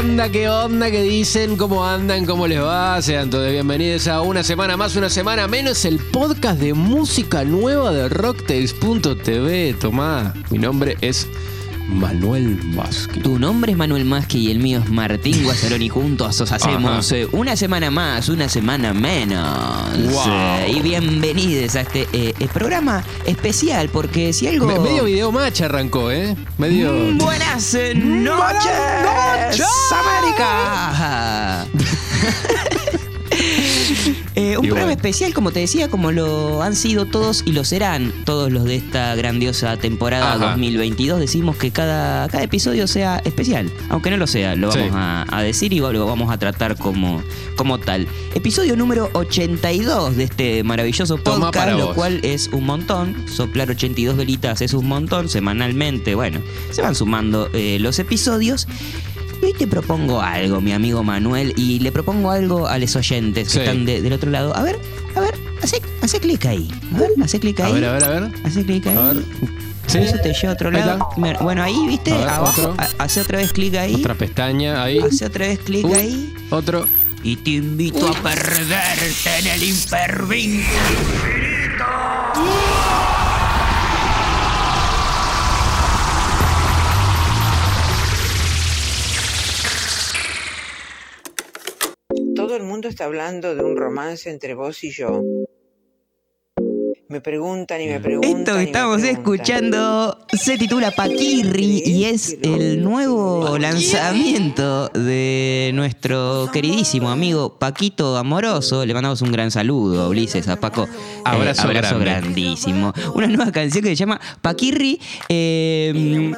onda? ¿Qué onda? ¿Qué dicen? ¿Cómo andan? ¿Cómo les va? Sean todos bienvenidos a una semana más, una semana menos, el podcast de música nueva de Rocktails.tv. Tomá, mi nombre es Manuel Maschi. Tu nombre es Manuel Maschi y el mío es Martín Guazzaroni. Juntos hacemos eh, una semana más, una semana menos. Wow. Eh, y bienvenidos a este eh, programa especial, porque si algo. Me- medio video match arrancó, ¿eh? Medio. Mm, Buenas noches, noches. América. Eh, un Y programa bueno. especial, como te decía, como lo han sido todos y lo serán todos los de esta grandiosa temporada Ajá. 2022. Decimos que cada, cada episodio sea especial, aunque no lo sea, lo Sí. vamos a, a decir y lo vamos a tratar como, como tal. Episodio número 82 de este maravilloso podcast, lo vos. cual es un montón. Soplar 82 velitas es un montón semanalmente. Bueno, se van sumando eh, los episodios. Hoy te propongo algo, mi amigo Manuel, y le propongo algo a los oyentes que Sí. están de- del otro lado. A ver, a ver, hace, hace clic ahí. A ver, hace clic ahí. A ver, a ver, a ver. Hace clic ahí. A ver. Sí. Eso te lleva a otro lado. Bueno, ahí, viste, ver, abajo, hace otra vez clic ahí. Otra pestaña ahí. Hace otra vez clic ahí. Otro. Y te invito a perderte en el hipervínculo. Mundo está hablando de un romance entre vos y yo. Me preguntan y me preguntan. Esto que estamos preguntan. escuchando se titula Paquirri y es el nuevo lanzamiento de nuestro queridísimo amigo Paquito Amoroso. Le mandamos un gran saludo, Ulises, a Paco. Eh, Abrazo grande. grandísimo. Una nueva canción que se llama Paquirri. eh,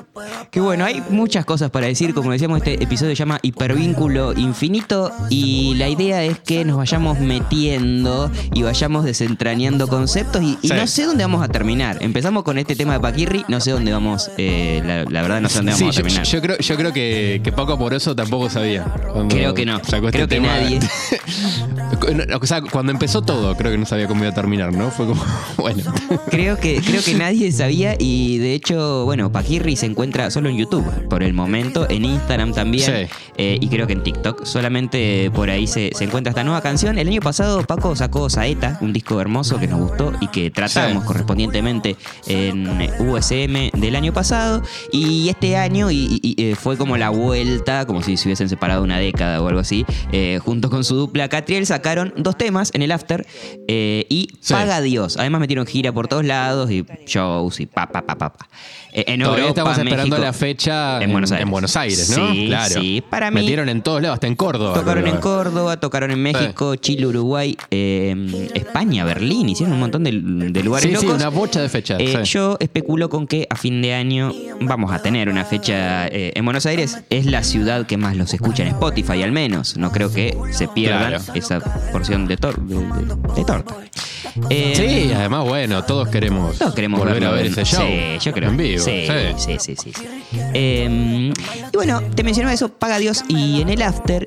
que bueno, hay muchas cosas para decir. Como decíamos, este episodio se llama Hipervínculo Infinito y la idea es que nos vayamos metiendo y vayamos desentrañando conceptos y, y Sí. no sé dónde vamos a terminar. Empezamos con este tema de Paquirri, no sé dónde vamos, eh, la, la verdad no sé dónde Sí, vamos a terminar. yo creo, yo creo que, que Paco Amoroso tampoco sabía. Creo que no. este Creo que tema. nadie. o sea, cuando empezó todo, creo que no sabía cómo iba a terminar, ¿no? Fue como, bueno. Creo que, creo que nadie sabía y de hecho, bueno, Paquirri se encuentra solo en YouTube por el momento, en Instagram también Sí. eh, y creo que en TikTok. Solamente por ahí se, se encuentra esta nueva canción. El año pasado Paco sacó Saeta, un disco hermoso que nos gustó y que tratamos Sí. correspondientemente en USM del año pasado y este año y, y- y, eh, fue como la vuelta, como si se hubiesen separado una década o algo así, eh, junto con su dupla Catriel sacaron dos temas en el after eh, y Sí. Paga Dios. Además metieron gira por todos lados y shows y pa, pa, pa, pa, pa. Eh, en Europa, estamos esperando México, la fecha en Buenos Aires. Buenos Aires, ¿no? Sí, claro. sí. Para mí- Metieron en todos lados, hasta en Córdoba. Tocaron en Córdoba, tocaron en México, Chile, Uruguay, eh, España, Berlín, hicieron un montón de, de lugares Sí, sí, locos. una bocha de fechas. Sí. Yo especulo con que a fin de año vamos a tener una fecha eh, en Buenos Aires. Es la ciudad que más los escucha en Spotify, al menos. No creo que se pierdan Claro. esa porción de, tor- de, de- de torta. Eh, Sí, además, bueno, todos queremos, todos queremos volver verlo a ver ese show. Sí, yo creo. En vivo. Sí, sí. sí, sí. Eh, y bueno, te mencionaba eso, Paga Dios y en el after.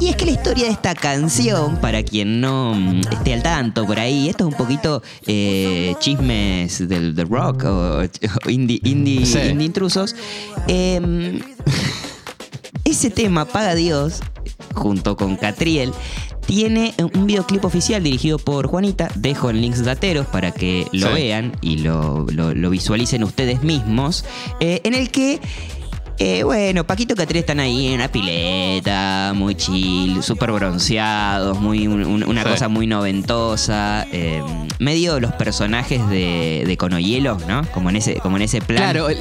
Y es que la historia de esta canción, para quien no mm, esté al tanto por ahí, esto es un poquito eh, chismes del, del rock o, o indie, indie, Sí. indie intrusos. Eh, ese tema, Paga Dios, junto con Catriel, tiene un videoclip oficial dirigido por Juanita. Dejo en links dateros para que lo Sí. vean y lo, lo- lo visualicen ustedes mismos. eh, en el que. Eh, bueno, Paquito y Catriel están ahí en una pileta, muy chill, súper bronceados, muy, un- un- una Sí. cosa muy noventosa. eh, medio los personajes de, de Conohielo, ¿no? Como en ese, como en ese plan. Claro, el-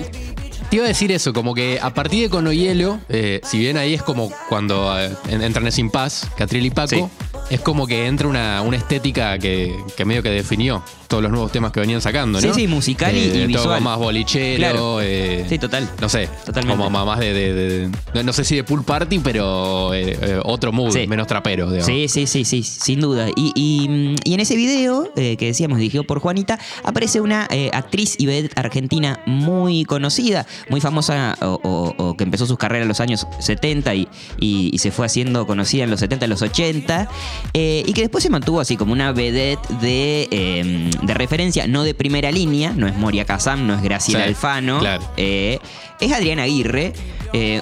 te iba a decir eso, como que a partir de Conohielo, eh, si bien ahí es como cuando eh, en- entran en Sin Paz, Catriel y Paco, Sí. es como que entra una, una estética que, que medio que definió todos los nuevos temas que venían sacando, ¿no? Sí, sí, musical y- y todo visual. más bolichero, Claro. eh, Sí, total. no sé, Totalmente. como más de, de- de- no- no sé si de pool party, pero eh, eh, otro mood, Sí. menos trapero, digamos. Sí, sí, sí, sí, sin duda. Y, y, y en ese video, eh, que decíamos, dirigido por Juanita, aparece una eh, actriz y vedette argentina muy conocida, muy famosa, o, o- o que empezó sus carreras en los años 70 y, y- y se fue haciendo conocida en los 70, en los 80, eh, y que después se mantuvo así como una vedette de, eh, de referencia, no de primera línea, no es Moria Kazam, no es Graciela Sí, Alfano, claro. eh, es Adriana Aguirre. Eh,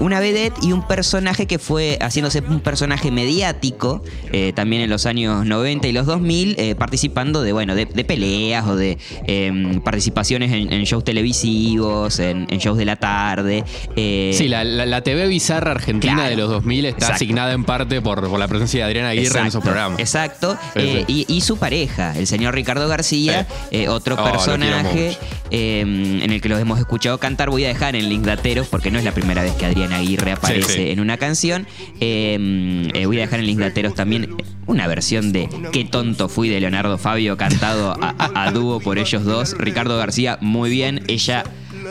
una vedette y un personaje que fue haciéndose un personaje mediático eh, también en los años 90 y los 2000, eh, participando de, bueno, de, de peleas o de em, participaciones en, en shows televisivos, en, en shows de la tarde. eh, Sí, la, la- la TV bizarra argentina Claro. de los 2000 está Exacto. asignada en parte por, por la presencia de Adriana Aguirre en esos programas. Exacto. Sí, sí. Y, y su pareja, el señor Ricardo García, otro Oh, personaje eh, en el que los hemos escuchado cantar. Voy a dejar en link dateros porque no es la primera vez que Adriana Aguirre aparece sí. en una canción. Eh, eh, voy a dejar en link dateros también una versión de Qué tonto fui de Leonardo Fabio cantado a, a- a dúo por ellos dos. Ricardo García, muy bien. Ella.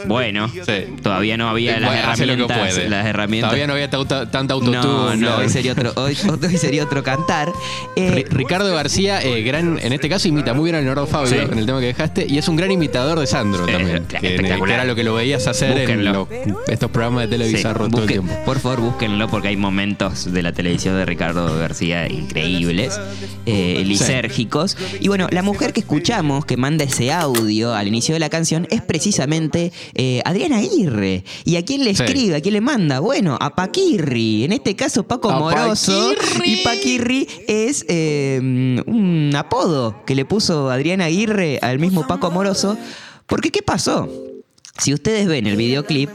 Bueno, Sí. todavía no había las lo que herramientas. puede. Las herramientas. Todavía no había tauta- tanta autotune. no, no, hoy sería otro, hoy, hoy sería otro cantar. Eh, Ri- Ricardo García, eh, gran, en este caso imita muy bien a Leonardo Fabio Sí. en el tema que dejaste y es un gran imitador de Sandro Eh, también. claro, que, espectacular. que era lo que lo veías hacer en los- estos programas de Sí, televisión todo el busquen- tiempo. Por favor, búsquenlo porque hay momentos de la televisión de Ricardo García increíbles, eh, lisérgicos. Y bueno, la mujer que escuchamos, que manda ese audio al inicio de la canción, es precisamente eh, Adriana Aguirre. ¿Y a quién le Sí. escribe? ¿A quién le manda? Bueno, a Paquirri. En este caso, Paco A Moroso. Paquirri. Y Paquirri es eh, un apodo que le puso Adriana Aguirre al mismo Paco Moroso. Porque, ¿qué pasó? Si ustedes ven el videoclip,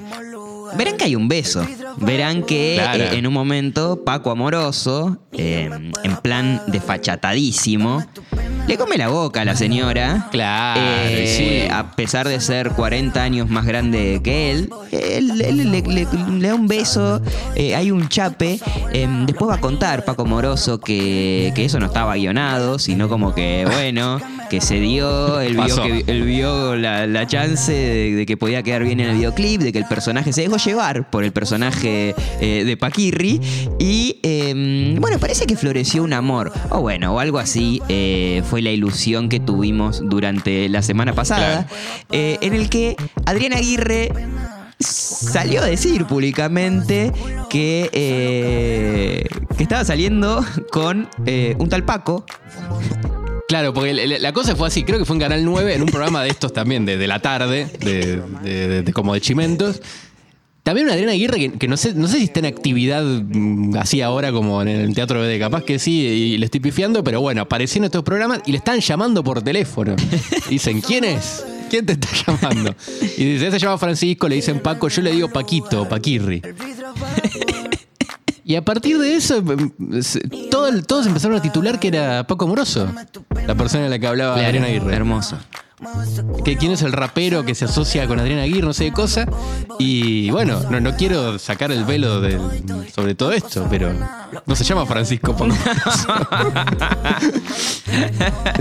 verán que hay un beso. Verán que Claro. eh, en un momento Paco Amoroso, eh, en plan desfachatadísimo, le come la boca a la señora. Claro, Eh, sí. A pesar de ser 40 años más grande que él, él, él le, le- le da un beso, eh, hay un chape. eh, después va a contar Paco Moroso que, que eso no estaba guionado, sino como que, bueno, que se dio, él vio, que, él vio la, la chance de, de que podía quedar bien en el videoclip, de que el personaje se dejó llevar por el personaje eh, de Paquirri. Y eh, bueno, parece que floreció un amor, o bueno, o algo así. eh, fue la ilusión que tuvimos durante la semana pasada, eh, en el que Adrián Aguirre salió a decir públicamente que, eh, que estaba saliendo con eh, un tal Paco. Claro, porque la- la cosa fue así, creo que fue en Canal 9, en un programa de estos también, de, de la tarde, de, de- de- de- como de chimentos. También una Adriana Aguirre que, que no, sé, no sé si está en actividad mm, así ahora como en el Teatro BD, capaz que sí, y le estoy pifiando, pero bueno, apareció en estos programas y le están llamando por teléfono. Dicen, ¿quién es? ¿Quién te está llamando? Y dice, "Ese se llama Francisco, le dicen Paco, yo le digo Paquito, Paquirri. Y a partir de eso, se- todo todos empezaron a titular que era Paco Moroso, la persona en la que hablaba Adriana Aguirre. Hermoso. Que quién es el rapero que se asocia con Adriana Aguirre, no sé qué cosa. Y bueno, no, no quiero sacar el velo del- sobre todo esto, pero no se llama Francisco Paco Moroso.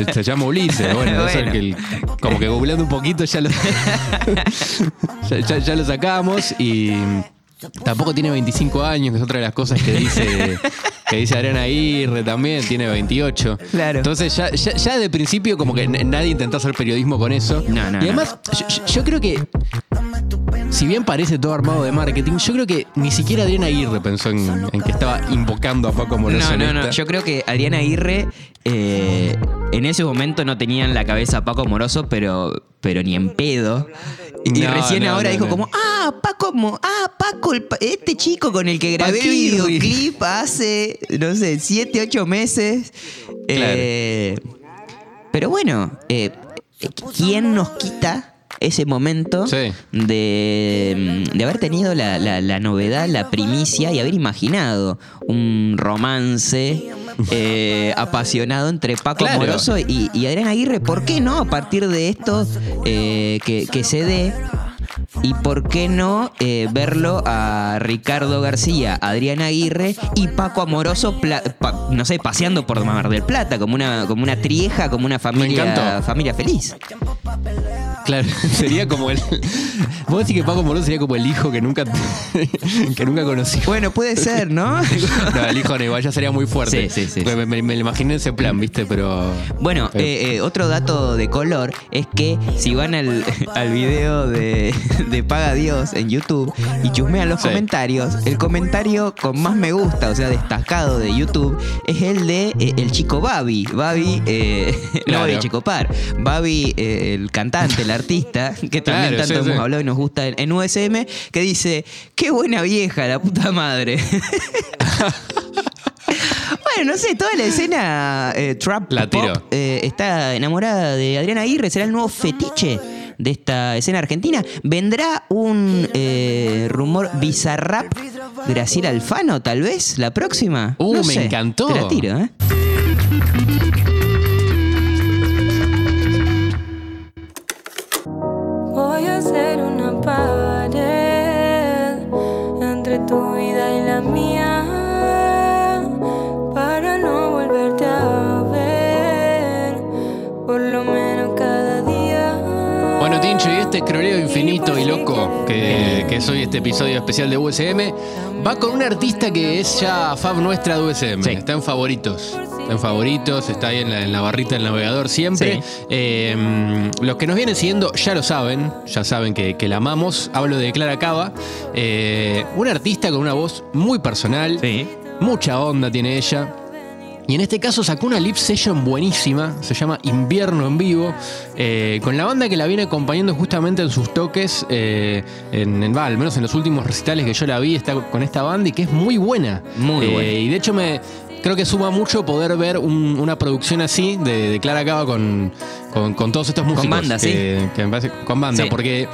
se, llama Ulises. Bueno, que el- como que googleando un poquito ya lo, ya, ya- ya lo sacamos y tampoco tiene 25 años, que es otra de las cosas que dice que dice Adriana Aguirre también, tiene 28. Claro. Entonces ya, ya, ya de principio como que nadie intentó hacer periodismo con eso. No, no, y además, yo creo que si bien parece todo armado de marketing, yo creo que ni siquiera Adriana Aguirre pensó en, en que estaba invocando a Paco Moroso. No, no, no. Yo creo que Adriana Aguirre eh, en ese momento no tenía en la cabeza a Paco Moroso, pero, pero ni en pedo. Y No, recién no, ahora no, dijo como, ah, Paco, Mo- ah, Paco, este chico con el que grabé el videoclip hace, no sé, siete, ocho meses. Eh, pero bueno, eh, ¿quién nos quita ese momento Sí. de, de haber tenido la, la- la novedad, la primicia y haber imaginado un romance eh, apasionado entre Paco Claro. Moroso y, y Adrián Aguirre? ¿Por qué no a partir de esto eh, que, que se dé? ¿Y por qué no eh, verlo a Ricardo García, Adrián Aguirre y Paco Amoroso, pla- pa- no sé, paseando por Mar del Plata, como una, como una trieja, como una familia, familia feliz? Claro, sería como el. Vos decís que Paco Moroso sería como el hijo que nunca que nunca conocí. Bueno, puede ser, ¿no? No, el hijo no, igual ya sería muy fuerte. Sí, sí, sí, Me, me- me lo imaginé en ese plan, ¿viste? Pero. Bueno, eh, eh, otro dato de color es que si van al, al video de, de Paga Dios en YouTube y chusmean los Sí. comentarios, el comentario con más me gusta, o sea, destacado de YouTube, es el de eh, el chico Babi. Babi, eh, no Claro. Babi Checopar. Babi, eh, el cantante, el artista, que también Claro, tanto sí, hemos sí. hablado y nos gusta en, en USM, que dice, qué buena vieja, la puta madre. Bueno, no sé, toda la escena eh, trap La pop eh, está enamorada de Adriana Aguirre, será el nuevo fetiche de esta escena argentina. ¿Vendrá un eh, rumor bizarrap Graciela Alfano, tal vez, la próxima? Uh, No me sé, encantó. Te la tiro, ¿eh? Voy a hacer una pared entre tu vida y la mía Tincho, y este escroleo infinito y loco que, que es hoy este episodio especial de USM va con un artista que es ya fab nuestra de USM. Sí. Está en favoritos. Está en favoritos, está ahí en la, en la barrita del navegador siempre. Sí. Eh, los que nos vienen siguiendo ya lo saben, ya saben que, que la amamos. Hablo de Clara Cava, eh, una artista con una voz muy personal, Sí. mucha onda tiene ella. Y en este caso sacó una live session buenísima, se llama Invierno en Vivo, eh, con la banda que la viene acompañando justamente en sus toques, eh, en, al menos en los últimos recitales que yo la vi, está con esta banda y que es muy buena. Muy Eh, buena. Y de hecho me creo que suma mucho poder ver un- una producción así de, de Clara Cava con, con, con todos estos músicos. banda, que, que me parece- con banda, Sí. porque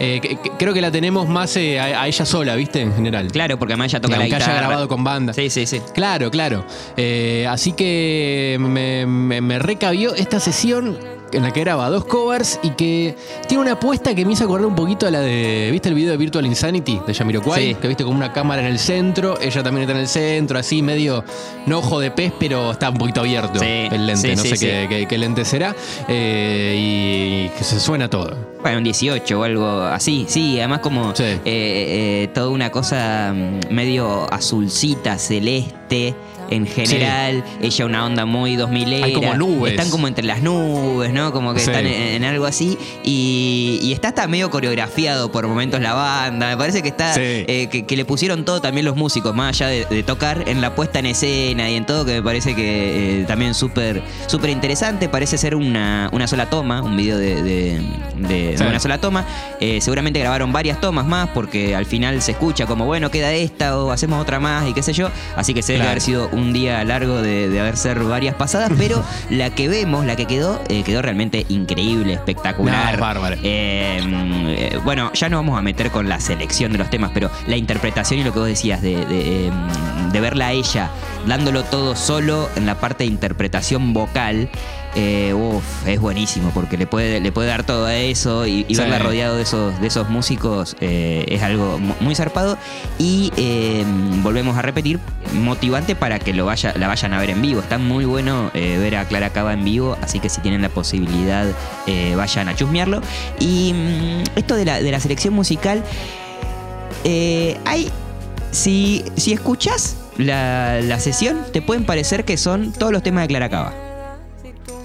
eh, que- que- creo que la tenemos más eh, a, a ella sola, ¿viste? En general. Claro, porque además ella toca la Aunque haya guitarra. grabado con banda. Sí, sí, sí. Claro, claro. Eh, así que me, me- me recabió esta sesión en la que graba dos covers y que tiene una apuesta que me hizo acordar un poquito a la de. ¿Viste el video de Virtual Insanity de Jamiroquai? Sí. Que viste como una cámara en el centro, ella también está en el centro, así medio. No ojo de pez, pero está un poquito abierto Sí, el lente. sí, no sé. Qué, qué- qué lente será. Eh, y que se suena todo. Bueno, un 18 o algo así, sí, además como eh, eh, toda una cosa mm, medio azulcita, celeste en general, ella una onda muy 2000 Hay como nubes. Están como entre las nubes, ¿no? Como que Sí. están en, en algo así y, y está hasta medio coreografiado por momentos la banda, me parece que está Sí. eh, que, que le pusieron todo también los músicos, más allá de, de tocar en la puesta en escena y en todo, que me parece que eh, también súper súper interesante. Parece ser una, una sola toma, un video de, de- de- Sí. de una sola toma. Eh, seguramente grabaron varias tomas más porque al final se escucha como, bueno, queda esta o hacemos otra más y qué sé yo. Así que se debe Claro. haber sido un día largo de, de haber ser varias pasadas, pero la que vemos, la que quedó, eh, quedó realmente increíble, espectacular. No, es bárbara. Eh, bueno, ya no vamos a meter con la selección de los temas, pero la interpretación y lo que vos decías de, de, eh, de verla a ella dándolo todo solo en la parte de interpretación vocal. Eh, uf, es buenísimo porque le puede, le puede dar todo a eso y, y Sí. verla rodeado de esos, de esos músicos eh, es algo mu- muy zarpado y eh, volvemos a repetir, motivante para que lo vaya, la vayan a ver en vivo. Está muy bueno eh, ver a Clara Cava en vivo, así que si tienen la posibilidad eh, vayan a chusmearlo. Y mm, esto de la, de la selección musical, hay. Si, si escuchas la, la sesión, te pueden parecer que son todos los temas de Clara Cava.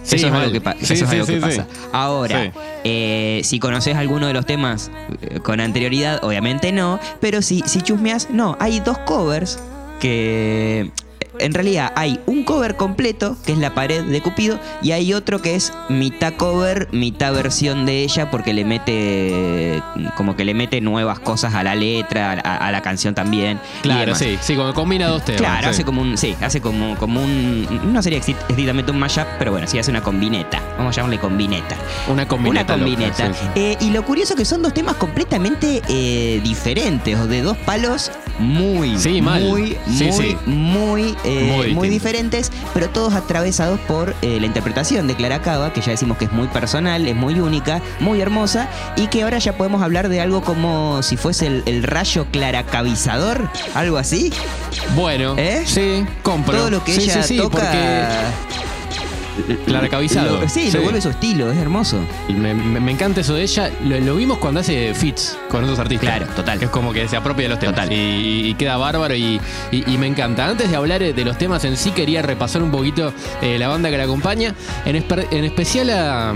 Sí, eso es algo que, pa- Sí, eso es sí, algo que sí, pasa. Ahora, eh, si conoces alguno de los temas eh, con anterioridad, obviamente no. Pero si, si chusmeas, no. Hay dos covers que. En realidad hay un cover completo, que es la pared de Cupido, y hay otro que es mitad cover, mitad versión de ella, porque le mete. como que le mete nuevas cosas a la letra, a, a la canción también. Claro, sí, sí, como combina dos temas. Claro, sí. hace como un. Sí, hace como, como un. No sería estrictamente un mashup, pero bueno, sí hace una combineta. Vamos a llamarle combineta. Una combineta. Una combineta. sí. Eh, y lo curioso que son dos temas completamente eh, diferentes, o de dos palos muy, Sí, mal. muy, muy, muy, eh, Muy diferentes, pero todos atravesados por eh, la interpretación de Clara Cava, que ya decimos que es muy personal, es muy única, muy hermosa, y que ahora ya podemos hablar de algo como si fuese el, el rayo claracavizador, algo así. Bueno, ¿Eh? sí, compro. Todo lo que Sí, ella sí, sí, toca. Claracavizado. Lo- sí, Sí. lo vuelve su estilo, es hermoso. me, me- me encanta eso de ella. Lo, lo vimos cuando hace fits con otros artistas. Claro, total. Que es como que se apropia de los temas. Total. Y, y queda bárbaro y, y- y me encanta. Antes de hablar de los temas en sí, quería repasar un poquito eh, la banda que la acompaña. En, esper- en especial a.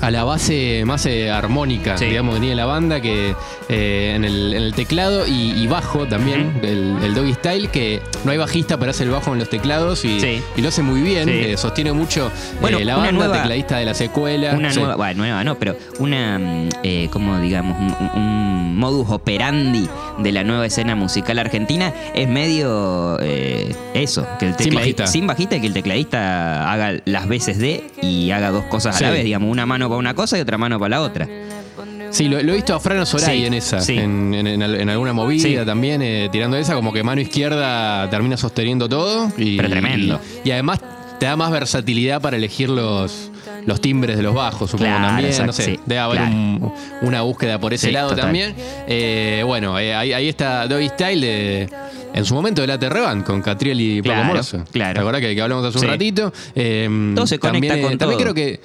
a la base más eh, armónica, Sí. digamos, que tiene la banda, que eh, en, el, en el teclado y, y bajo también, el, el doggy style, que no hay bajista, pero hace el bajo en los teclados y, Sí. y lo hace muy bien, Sí. eh, sostiene mucho eh, Bueno, la una banda, nueva- tecladista de la secuela. Una nueva, bueno, nueva no, pero una, mm, eh, como digamos, un, un modus operandi de la nueva escena musical argentina es medio eh, eso, que el Sin tecladi- bajista. sin bajista y que el tecladista haga las veces de y haga dos cosas a la vez, digamos, una mano para una cosa y otra mano para la otra. Sí, lo, lo he visto a Fran Osoray Sí, en esa, sí. en, en- en al- en alguna movida Sí. también, eh, tirando esa, como que mano izquierda termina sosteniendo todo. Y, Pero tremendo. Y, y además te da más versatilidad para elegir los, los timbres de los bajos, supongo Claro, también. exacto, no sé, sí, debe haber claro. un- una búsqueda por ese Sí, lado total. también. Eh, bueno, eh, ahí, ahí está Doggy Style de. En su momento de la Terreban con Catriel y Paco Claro, Moroso. claro. ¿Te acordás que, que hablamos hace un ratito? Eh, Todo se conecta también, con eh, También todo. creo que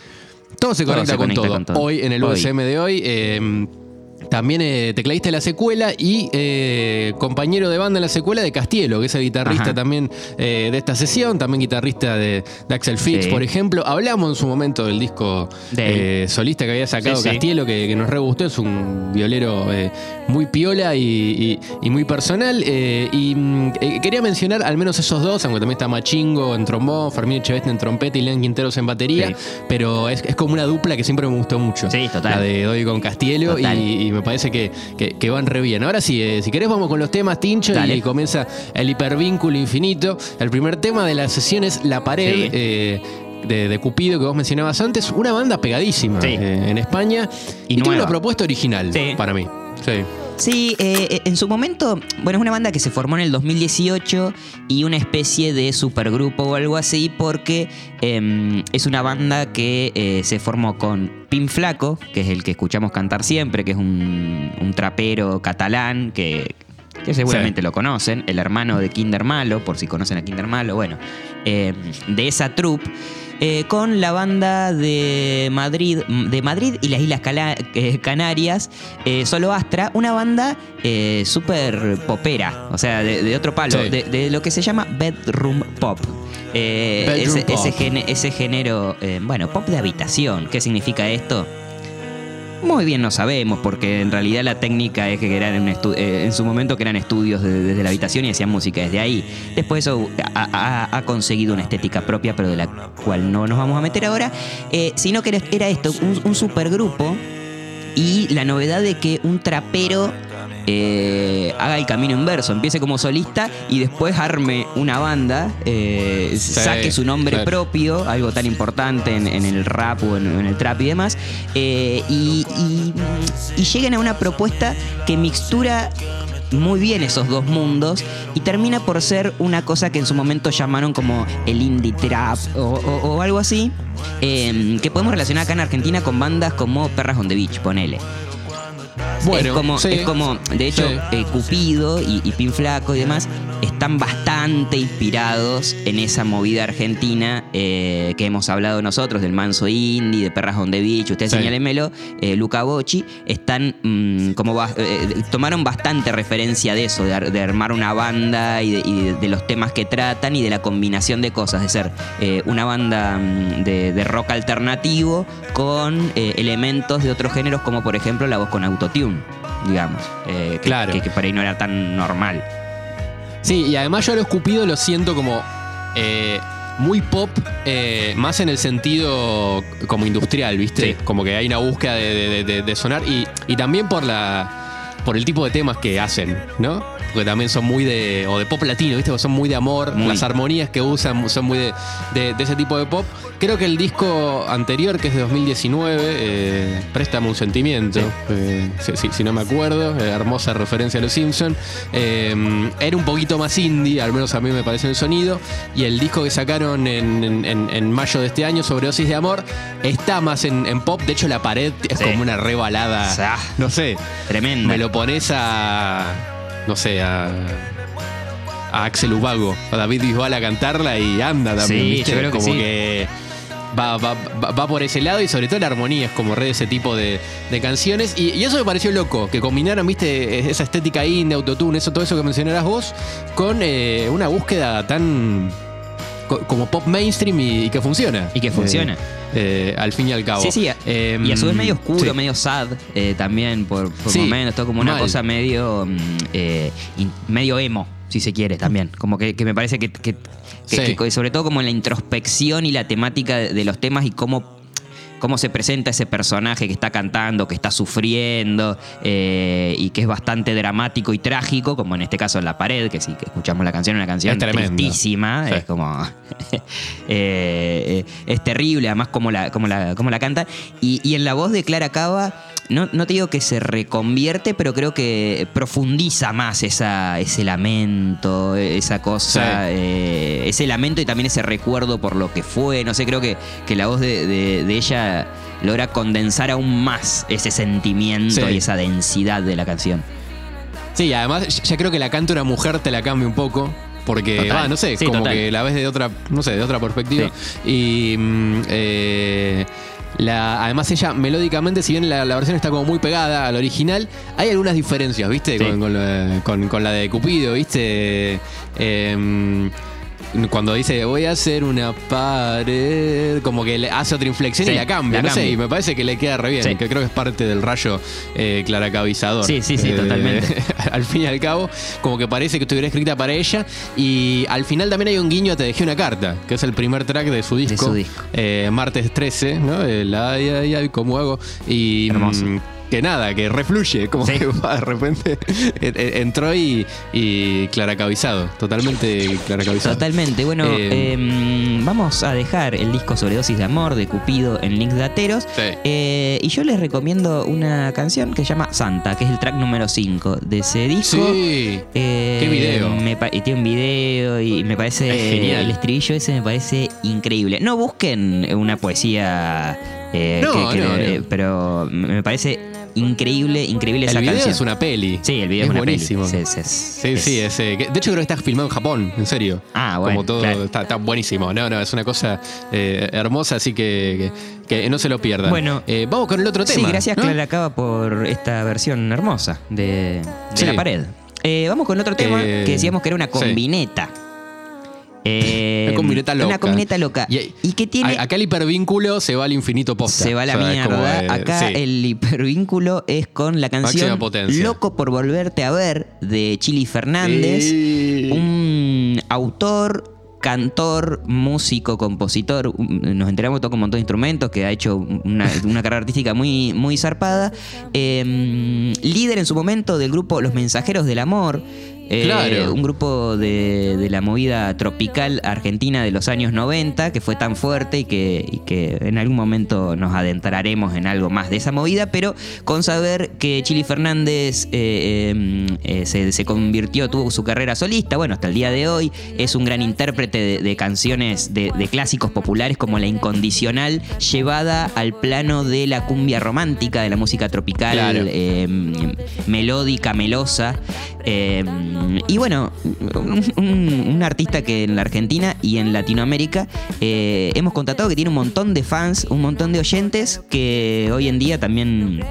todo se Todo conecta, con, todo. con todo. Hoy en el Hoy. USM de hoy. eh, también eh, tecladista de la secuela y eh, compañero de banda en la secuela de Castielo, que es el guitarrista Ajá. también eh, de esta sesión, también guitarrista de, de Axel Fix, Sí. por ejemplo. Hablamos en su momento del disco De eh, solista que había sacado Sí, sí. Castielo, que, que nos re gustó, es un violero muy piola y, y- y muy personal. y mm, quería mencionar al menos esos dos, aunque también está Machingo en trombón, Fermín Echeverría en trompeta y León Quinteros en batería, pero es, es como una dupla que siempre me gustó mucho. Sí, total. La de Doy con Castielo y, Total. y me parece que, que- que van re bien. Ahora sí, eh, si querés vamos con los temas, Tincho, Dale. y comienza el hipervínculo infinito. El primer tema de la sesión es La Pared. Sí. eh, de, de Cupido que vos mencionabas antes, una banda pegadísima Sí. eh, en España Y y, tiene una propuesta original Sí. para mí. Sí. Sí, eh, en su momento, bueno, es una banda que se formó en el 2018 y una especie de supergrupo o algo así porque eh, es una banda que eh, se formó con Pin Flaco, que es el que escuchamos cantar siempre, que es un, un trapero catalán que, que seguramente Sí. lo conocen, el hermano de Kinder Malo, por si conocen a Kinder Malo, bueno, eh, de esa troupe. Eh, con la banda de Madrid, de Madrid y las Islas Cala- eh, Canarias, eh, Solo Astra, una banda eh, súper popera, o sea, de, de otro palo, Sí. de, de lo que se llama bedroom pop. Eh, Bedroom ese, ese pop. gene- ese género, eh, bueno, pop de habitación. ¿Qué significa esto? Muy bien no sabemos, porque en realidad la técnica es que eran estu- eh, en su momento que eran estudios de- desde la habitación y hacían música desde ahí. Después eso ha, conseguido una estética propia, pero de la cual no nos vamos a meter ahora. Eh, sino que era, esto, un supergrupo y la novedad de que un trapero eh, haga el camino inverso, empiece como solista y después arme una banda, eh, saque su nombre propio, algo tan importante en, en el rap o en, en el trap y demás, eh, y, y- y lleguen a una propuesta que mixtura muy bien esos dos mundos y termina por ser una cosa que en su momento llamaron como el indie trap o, o- o algo así, eh, que podemos relacionar acá en Argentina con bandas como Perras on the Beach, ponele. Bueno, es como, sí. es como de hecho, Sí. eh, Cupido y, y Pin Flaco y demás están bastante inspirados en esa movida argentina eh, que hemos hablado nosotros, del manso indie, de Perras on the Beach, ustedes Sí. señálenmelo, eh, Luca Bocci, están mm, como eh, tomaron bastante referencia de eso, de, ar- de armar una banda y, de, y de- de los temas que tratan y de la combinación de cosas, de ser una banda mm, de, de rock alternativo con elementos de otros géneros como por ejemplo la voz con autotune, digamos, que, Claro. que, que por ahí no era tan normal. Sí, y además yo a lo escupido lo siento como eh, muy pop, eh, más en el sentido como industrial, ¿viste? Sí. Como que hay una búsqueda de, de- de- de sonar y, y también por la por el tipo de temas que hacen, ¿no? Porque también son muy de. o de pop latino, ¿viste? Son muy de amor, Muy. las armonías que usan son muy de, de- de ese tipo de pop. Creo que el disco anterior, que es de 2019, eh, Préstame un sentimiento, eh, si, no me acuerdo, eh, hermosa referencia a los Simpsons. era un poquito más indie, al menos a mí me parece el sonido. Y el disco que sacaron en, en- en- en mayo de este año, Sobredosis de Amor, está más en, en pop. De hecho, la pared es Sí. como una rebalada. Sa- No sé, Tremenda. me lo pones a. No sé, a. A Axel Ubago, a David Bisbal a cantarla y anda también. Sí, ¿viste? yo creo que como sí. que va, va- va- va por ese lado y sobre todo la armonía es como re de ese tipo de, de canciones. Y, y eso me pareció loco, que combinaran, viste, esa estética indie, autotune, eso, todo eso que mencionarás vos, con eh, una búsqueda tan co- como pop mainstream y, y que funciona. Y que funciona. Eh, eh, al fin y al cabo. Sí, sí. Eh, y a su vez medio oscuro, sí. medio sad eh, también por, por Sí, momentos. Todo como una mal. cosa medio, mm, eh, medio emo, si se quiere también. Como que, que me parece que, que- que- sobre todo como en la introspección y la temática de, de los temas y cómo cómo se presenta ese personaje que está cantando, que está sufriendo eh, y que es bastante dramático y trágico, como en este caso en La Pared, que sí, que escuchamos la canción, una canción Es tristísima, Sí. es como... eh, eh, es terrible además como la, como la, como la canta. Y, y en la voz de Clara Cava, no, no te digo que se reconvierte, pero creo que profundiza más esa, ese lamento, esa cosa, Sí. eh, ese lamento y también ese recuerdo por lo que fue. No sé, creo que, que la voz de, de- de ella logra condensar aún más ese sentimiento Sí. y esa densidad de la canción. Sí, además ya creo que la canta una mujer te la cambia un poco. Porque, va, no sé, Sí, como total. que la ves de otra, no sé, de otra perspectiva. Y mm, eh, la, además ella melódicamente, si bien la, la versión está como muy pegada al original, hay algunas diferencias, ¿viste? Sí. Con, con la, con- con la de Cupido, ¿viste? Em, cuando dice voy a hacer una pared, como que le hace otra inflexión Sí, y la cambia, la no sé, y me parece que le queda re bien, Sí. que creo que es parte del rayo eh, claracabizador. Sí, sí, sí, Eh, totalmente. al fin y al cabo, como que parece que estuviera escrita para ella. Y al final también hay un guiño a Te dejé una carta, que es el primer track de su disco. su disco. Eh, martes 13, ¿no? El ay, ay, ay, ¿cómo hago? Y. Hermoso. Que nada, que refluye, como Sí. que va, de repente en- en- entró y, y claracabizado, totalmente claracabizado. Totalmente. Bueno, Eh, em, vamos a dejar el disco Sobredosis de Amor de Cupido en links dateros. Sí. Eh, y yo les recomiendo una canción que se llama Santa, que es el track número 5 de ese disco. Sí. Eh, Qué video. me y tiene un video y me parece. Es genial. El estribillo ese me parece increíble. No busquen una poesía. Eh, No, que- que no, le- no. pero me parece increíble, increíble esa El video canción. es una peli. Sí, el video es, es una peli. buenísimo. Sí, sí, es- Sí, es- sí, es, eh, de hecho creo que está filmado en Japón, en serio. Ah, bueno, Como todo, claro. está, está buenísimo. No, no, es una cosa eh, hermosa, así que, que, que no se lo pierdan. Bueno. Eh, vamos con el otro tema. Sí, gracias ¿no? Clara Cava por esta versión hermosa de, de. La Pared. Eh, vamos con otro tema Eh, que decíamos que era una combineta. Eh, Una combineta loca. Una combineta loca. Y- Y, que tiene... Acá el hipervínculo se va al infinito posta. Se va a la O sea, mierda. eh, Acá sí. el hipervínculo es con la canción. Loco por volverte a ver de Chili Fernández. Sí. Un autor, cantor, músico, compositor. Nos enteramos toca un montón de instrumentos, que ha hecho una, una carrera artística muy, muy zarpada. Eh, líder en su momento del grupo Los Mensajeros del Amor. Eh, Claro. Un grupo de, de la movida tropical argentina de los años 90 que fue tan fuerte y que, y que en algún momento nos adentraremos en algo más de esa movida, pero con saber que Chili Fernández eh, eh, eh, se, se convirtió, tuvo su carrera solista, bueno, hasta el día de hoy es un gran intérprete de, de canciones de, de clásicos populares como La Incondicional, llevada al plano de la cumbia romántica, de la música tropical, Claro. eh, melódica, melosa. Eh, y bueno, un, artista que en la Argentina y en Latinoamérica eh, hemos contratado que tiene un montón de fans, un montón de oyentes que hoy en día también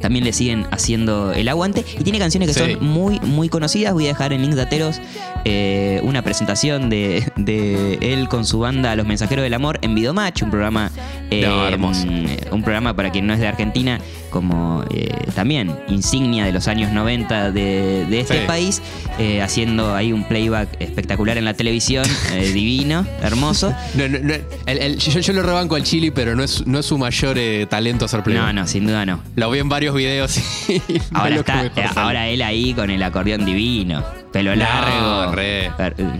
también le siguen haciendo el aguante. Y tiene canciones que Sí. son muy, muy conocidas. Voy a dejar en links dateros eh, una presentación de, de él con su banda Los Mensajeros del Amor en Videomatch, un programa. eh, No, hermoso. mm, Un programa para quien no es de Argentina, como eh, también insignia de los años 90 de, de este Sí. país, eh, haciendo ahí un playback espectacular en la televisión, eh, divino, hermoso. No, no, no, el- el- yo, yo lo rebanco al Chili, pero no es, no es su mayor eh, talento hacer play. No, no, sin duda no. Lo vi en varios videos es Ahora está, ahora él ahí con el acordeón divino, pelo No, largo. re.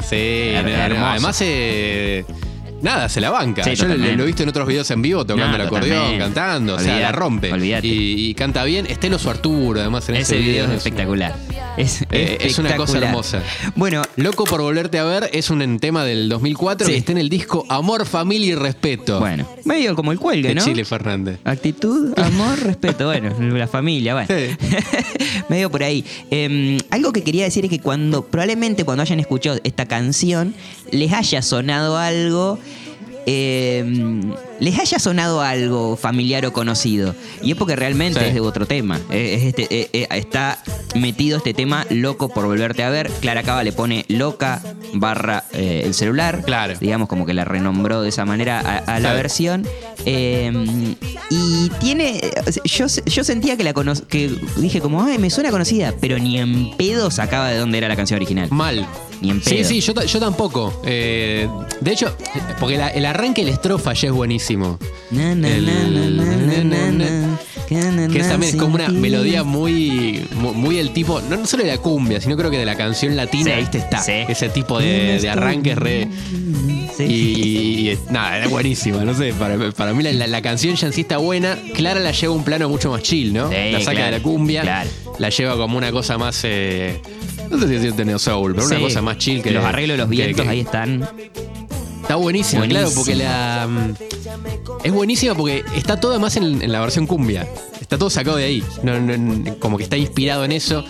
Sí, no, hermoso. además eh, nada, se la banca. Sí, Yo lo, lo he visto en otros videos en vivo tocando No, el acordeón, totalmente. cantando, o sea, la rompe. olvídate. Y, y canta bien. Estelo su Arturo, además en ese, Ese video es es- espectacular. Es, Eh, es una cosa hermosa. Bueno, Loco por volverte a ver es un tema del 2004 Sí. que está en el disco Amor, Familia y Respeto. bueno, medio como el cuelgue, de ¿no? Chile Fernández. Actitud, amor, respeto. Bueno, la familia, bueno. Sí. Medio por ahí. Eh, algo que quería decir es que cuando, probablemente cuando hayan escuchado esta canción, les haya sonado algo. eh, les haya sonado algo familiar o conocido. Y es porque realmente Sí. es de otro tema. Es este, eh, eh, está metido este tema loco por volverte a ver. Clara Cava le pone loca barra eh, el celular. Claro. Digamos, como que la renombró de esa manera a, a la versión. Eh, y tiene. Yo, yo sentía que la cono- que dije como, ay, me suena conocida, pero ni en pedo sacaba de dónde era la canción original. Mal. Ni en Sí, pedo. sí, yo, ta- yo tampoco. Eh, de hecho, porque la- el arranque de la estrofa ya es buenísimo. Que también es como una melodía muy, mu- muy el tipo, no, no solo de la cumbia, sino creo que de la canción latina, Sí, ¿viste? Está. sí. Ese tipo de, de arranque es re. Sí. Y, nada, era buenísima, no sé, para, para mí la, la- la canción ya en sí está buena. Clara la lleva a un plano mucho más chill, ¿no? La saca claro, de la cumbia, claro. la lleva como una cosa más, eh, no sé si neo soul, pero una cosa más chill que Los arreglos de los vientos que- ahí están. Está buenísima, Buenísima. claro, porque la. mm, Es buenísima porque está todo además en, en la versión cumbia. Está todo sacado de ahí. No, no, no, como que está inspirado en eso.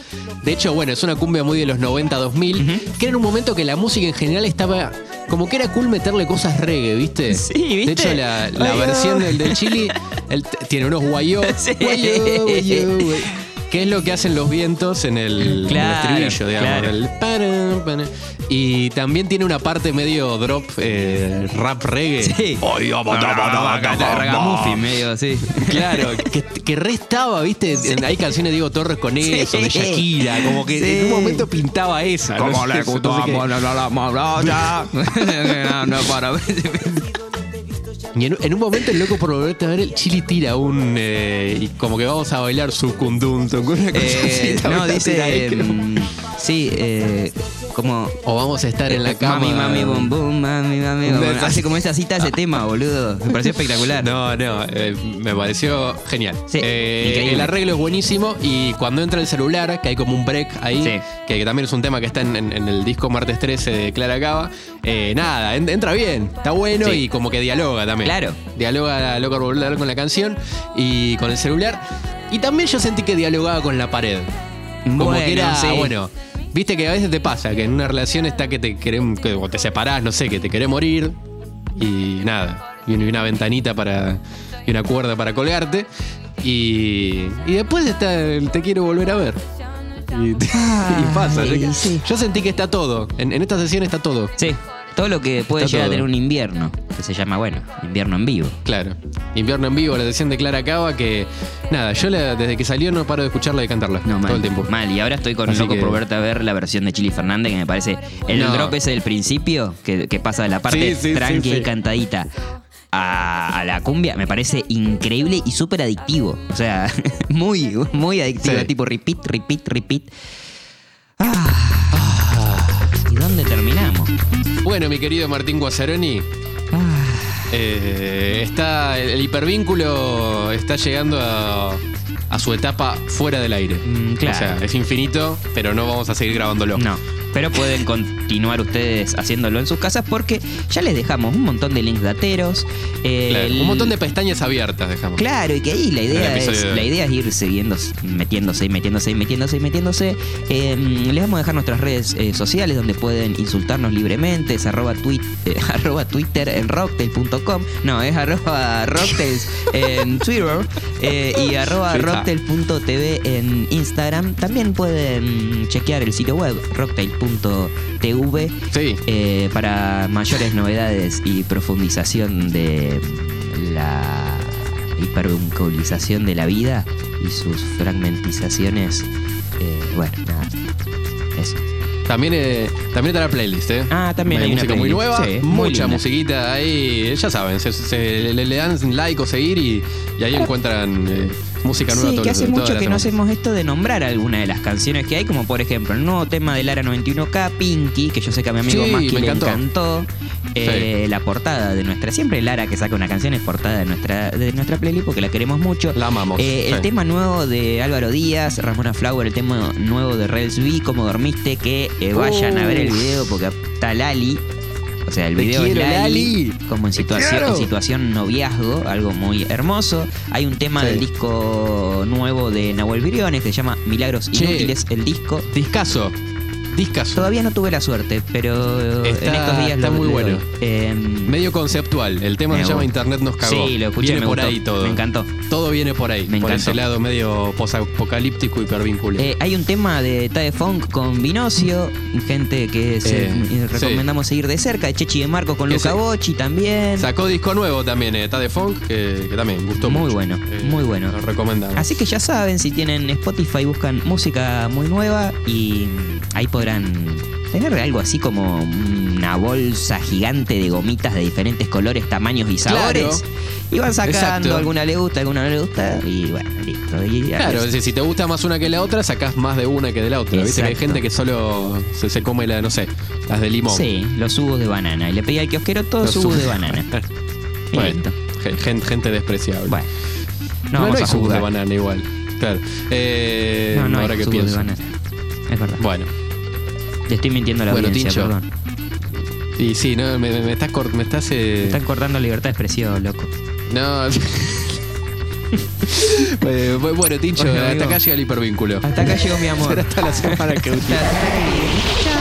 De hecho, bueno, es una cumbia muy de los 90, 2000, que era en un momento que la música en general estaba. Como que era cool meterle cosas reggae, ¿viste? Sí, ¿viste? De hecho, la, la versión del, del Chili el- tiene unos guayó, Sí. guayó, guayó, guay- que es lo que hacen los vientos en el, en el Claro, estribillo, digamos. claro. el para, para. Y también tiene una parte medio drop eh, rap reggae. Sí. Ragamuffin, medio así. Claro, que, que re estaba, ¿viste? Hay canciones de Diego Torres con eso, de. Shakira, como que Sí. en un momento pintaba esa. no sé, entonces que- Y en, en un momento el loco por volverte a ver, el Chili tira un. eh, y como que vamos a bailar su cundum, con una cosa Eh, así. no, dice. mm, sí, eh, como. O vamos a estar en la cama. Mami, mami, bum, bum, mami, mami, bum, Hace como esa cita ese tema, boludo. Me pareció espectacular. No, no, eh, me pareció genial. Sí, Eh, el arreglo es buenísimo y cuando entra el celular, que hay como un break ahí, Sí. que, que también es un tema que está en, en- en el disco Martes 13 de Clara Cava, eh, nada, en- entra bien, está bueno Sí. y como que dialoga también. Claro. Dialoga loco volver con la canción y con el celular. Y también yo sentí que dialogaba con la pared. Como Bueno, que era, bueno, viste que a veces te pasa que en una relación está que te querés, que o te separás, no sé, que te querés morir y nada, y una, ventanita para y una cuerda para colgarte y, y después está el te quiero volver a ver. Y, y pasa. Ay, yo, sí. yo sentí que está todo. En, en esta sesión está todo. Sí, todo lo que puede Está llegar a tener un invierno, que se llama, bueno, invierno en vivo. Claro. Invierno en vivo, la sesión de Clara Cava, que nada, yo la- desde que salió no paro de escucharla y cantarla No, mal, todo el tiempo. Mal, y ahora estoy con Así loco que- por verte a ver la versión de Chili Fernández, que me parece. El No. drop ese del principio, que, que pasa de la parte Sí, sí, tranqui sí. y cantadita a, a la cumbia, me parece increíble y súper adictivo. O sea, muy, muy adictivo. Sí. Tipo repeat, repeat, repeat. Bueno, mi querido Martín Guazzaroni, eh, está el, el hipervínculo está llegando a, a su etapa fuera del aire. Mm, claro. O sea, es infinito, pero no vamos a seguir grabándolo. No, pero pueden continuar ustedes haciéndolo en sus casas porque ya les dejamos un montón de links dateros. Claro, el- un montón de pestañas abiertas dejamos. Claro, y que ahí la idea, es, de- la idea es ir siguiendo, metiéndose y metiéndose y metiéndose y metiéndose. Eh, les vamos a dejar nuestras redes eh, sociales donde pueden insultarnos libremente. Es arroba, tweet, eh, arroba Twitter en rocktail.com. No, es arroba rocktails en Twitter eh, y arroba rocktail.tv en Instagram. También pueden chequear el sitio web rocktail.tv Sí. eh, para mayores novedades y profundización de la hipervinculación de la vida y sus fragmentizaciones. eh, bueno, nada. Eso. También, eh, también está la playlist, ¿eh? Ah, también hay una música muy playlist, nueva, sí, muy mucha musiquita ahí, ya saben, se, se- le, le dan like o seguir y, y ahí encuentran eh, música nueva Sí, que hace mucho que no hacemos esto de nombrar alguna de las canciones que hay, como por ejemplo el nuevo tema de Lara 91K, Pinky, que yo sé que a mi amigo Sí, le encantó. Eh, La portada de nuestra, siempre Lara que saca una canción es portada de nuestra, de nuestra playlist porque la queremos mucho. La amamos. Eh, el tema nuevo de Álvaro Díaz, Ramona Flower, el tema nuevo de Rels V, Cómo dormiste, que eh, vayan a ver el video porque está Lali. O sea, el Te video es Lali, Lali. como en situación, en situación noviazgo, algo muy hermoso. Hay un tema Sí. del disco nuevo de Nahuel Briones que se llama Milagros. Inútiles, el disco. Discaso. Discaso. Todavía no tuve la suerte, pero Está- en estos días está lo- muy le bueno. Eh, Medio conceptual. El tema se llama. Internet nos cagó. Sí, lo escuché, Viene me por gustó. ahí todo. Me encantó. Todo viene por ahí. Me por encantó. ese lado medio posapocalíptico hipervinculado. eh, hay un tema de Tade Funk con Vinocio, gente que se- Eh, recomendamos seguir de cerca, de Chechi de Marco con Luca Bocci también. Sacó disco nuevo también, eh, Tade Funk, que, que también gustó Muy mucho. bueno, Eh, muy bueno. Lo recomendamos. Así que ya saben, si tienen Spotify, buscan música muy nueva y ahí podrán tener algo así como una bolsa gigante de gomitas de diferentes colores, tamaños y sabores. Claro. Y van sacando, Exacto. alguna le gusta, alguna no le gusta y bueno, listo. Y Claro, es si te gusta más una que la otra, sacás más de una que de la otra. Viste que hay gente que solo se, se come la, no sé, las de limón. Sí, los jugos de banana. Y le pedí al kiosquero todos Los jugos de banana. Bueno, gente, gente despreciable. Bueno, no, no, vamos hay a jugos de banana igual. Claro. Eh, No, no ahora hay que jugos de pienso. banana. Es verdad. Bueno, Le estoy mintiendo a la Bueno, audiencia, Tincho. perdón. y sí, no, me, me- me estás me estás eh, Están cortando libertad de expresión, loco. No. Eh, bu- bueno, Tincho, Bueno, hasta amigo. acá llega el hipervínculo. Hasta acá llegó mi amor. Será hasta la semana que. Chao.